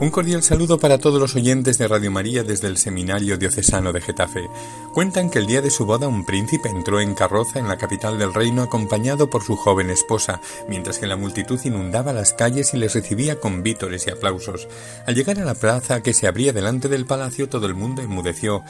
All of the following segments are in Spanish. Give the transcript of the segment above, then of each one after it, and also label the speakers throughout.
Speaker 1: Un cordial saludo para todos los oyentes de Radio María desde el Seminario Diocesano de Getafe. Cuentan que el día de su boda un príncipe entró en carroza en la capital del reino acompañado por su joven esposa, mientras que la multitud inundaba las calles y les recibía con vítores y aplausos. Al llegar a la plaza que se abría delante del palacio todo el mundo enmudeció,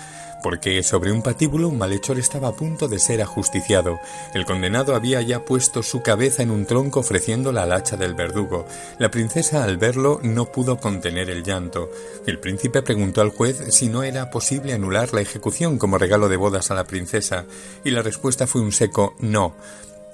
Speaker 1: porque sobre un patíbulo un malhechor estaba a punto de ser ajusticiado. El condenado había ya puesto su cabeza en un tronco ofreciéndola al hacha del verdugo. La princesa al verlo no pudo contener el llanto. El príncipe preguntó al juez si no era posible anular la ejecución como regalo de bodas a la princesa, y la respuesta fue un seco no.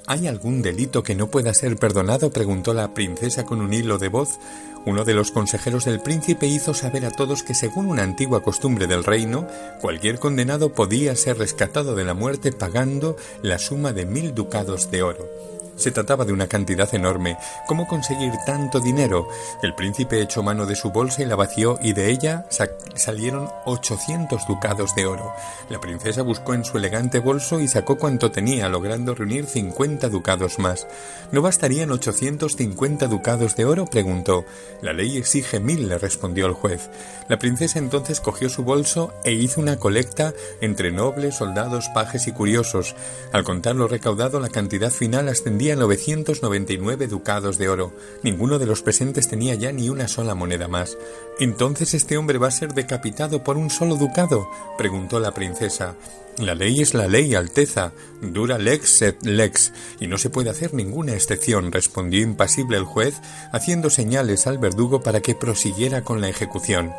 Speaker 1: ¿Hay algún delito que no pueda ser perdonado? preguntó la princesa con un hilo de voz. Uno de los consejeros del príncipe hizo saber a todos que según una antigua costumbre del reino, cualquier condenado podía ser rescatado de la muerte pagando la suma de mil ducados de oro. Se trataba de una cantidad enorme. ¿Cómo conseguir tanto dinero? El príncipe echó mano de su bolsa y la vació y de ella salieron 800 ducados de oro. La princesa buscó en su elegante bolso y sacó cuanto tenía, logrando reunir 50 ducados más. ¿No bastarían 850 ducados de oro? preguntó. La ley exige mil, le respondió el juez. La princesa entonces cogió su bolso e hizo una colecta entre nobles, soldados, pajes y curiosos. Al contar lo recaudado, la cantidad final ascendía 999 ducados de oro. Ninguno de los presentes tenía ya ni una sola moneda más. ¿Entonces este hombre va a ser decapitado por un solo ducado? preguntó la princesa. La ley es la ley, Alteza. Dura lex sed lex, y no se puede hacer ninguna excepción, respondió impasible el juez, haciendo señales al verdugo para que prosiguiera con la ejecución.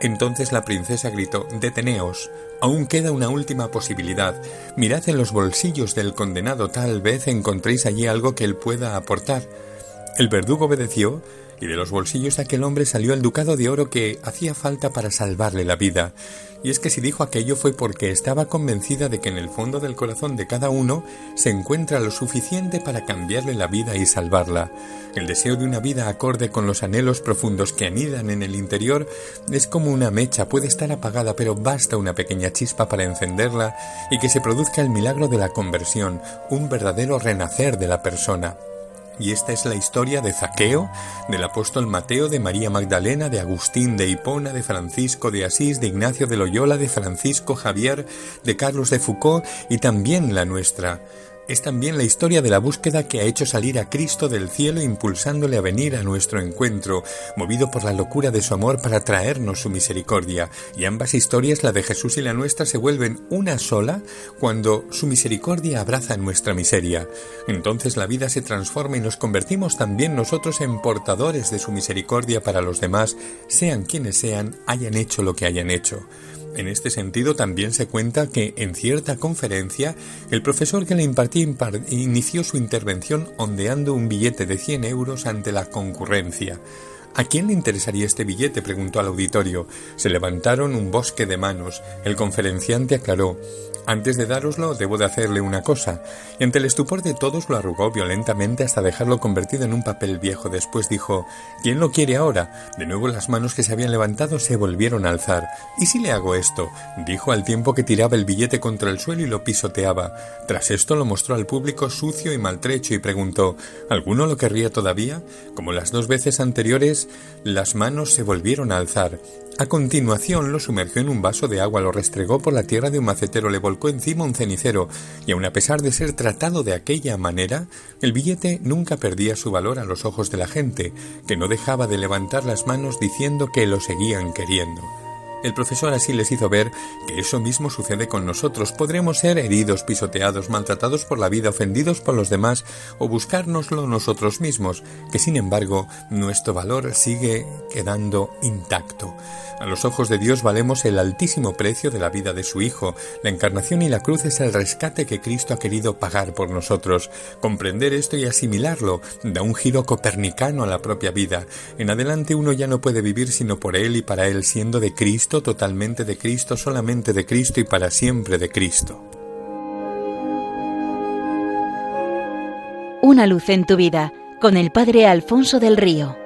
Speaker 1: Entonces la princesa gritó Deteneos. Aún queda una última posibilidad. Mirad en los bolsillos del condenado, tal vez encontréis allí algo que él pueda aportar. El verdugo obedeció y de los bolsillos de aquel hombre salió el ducado de oro que hacía falta para salvarle la vida. Y es que si dijo aquello fue porque estaba convencida de que en el fondo del corazón de cada uno se encuentra lo suficiente para cambiarle la vida y salvarla. El deseo de una vida acorde con los anhelos profundos que anidan en el interior es como una mecha, puede estar apagada, pero basta una pequeña chispa para encenderla y que se produzca el milagro de la conversión, un verdadero renacer de la persona. Y esta es la historia de Zaqueo, del apóstol Mateo, de María Magdalena, de Agustín de Hipona, de Francisco de Asís, de Ignacio de Loyola, de Francisco Javier, de Carlos de Foucault y también la nuestra es también la historia de la búsqueda que ha hecho salir a Cristo del cielo impulsándole a venir a nuestro encuentro, movido por la locura de su amor para traernos su misericordia. Y ambas historias, la de Jesús y la nuestra, se vuelven una sola cuando su misericordia abraza nuestra miseria. Entonces la vida se transforma y nos convertimos también nosotros en portadores de su misericordia para los demás, sean quienes sean, hayan hecho lo que hayan hecho. En este sentido, también se cuenta que en cierta conferencia, el profesor que le impartía inició su intervención ondeando un billete de 100 euros ante la concurrencia. ¿A quién le interesaría este billete? preguntó al auditorio. Se levantaron un bosque de manos. El conferenciante aclaró antes de dároslo, debo de hacerle una cosa. Y ante el estupor de todos lo arrugó violentamente hasta dejarlo convertido en un papel viejo. Después dijo ¿Quién lo quiere ahora? De nuevo las manos que se habían levantado se volvieron a alzar. ¿Y si le hago esto? dijo al tiempo que tiraba el billete contra el suelo y lo pisoteaba. Tras esto lo mostró al público sucio y maltrecho y preguntó ¿Alguno lo querría todavía? Como las dos veces anteriores, las manos se volvieron a alzar. A continuación lo sumergió en un vaso de agua, lo restregó por la tierra de un macetero, le volcó encima un cenicero, y aun a pesar de ser tratado de aquella manera, el billete nunca perdía su valor a los ojos de la gente, que no dejaba de levantar las manos diciendo que lo seguían queriendo. El profesor así les hizo ver que eso mismo sucede con nosotros. Podremos ser heridos, pisoteados, maltratados por la vida, ofendidos por los demás o buscárnoslo nosotros mismos, que sin embargo nuestro valor sigue quedando intacto. A los ojos de Dios valemos el altísimo precio de la vida de su Hijo. La encarnación y la cruz es el rescate que Cristo ha querido pagar por nosotros. Comprender esto y asimilarlo da un giro copernicano a la propia vida. En adelante uno ya no puede vivir sino por Él y para Él, siendo de Cristo totalmente de Cristo, solamente de Cristo y para siempre de Cristo.
Speaker 2: Una luz en tu vida con el Padre Alfonso del Río.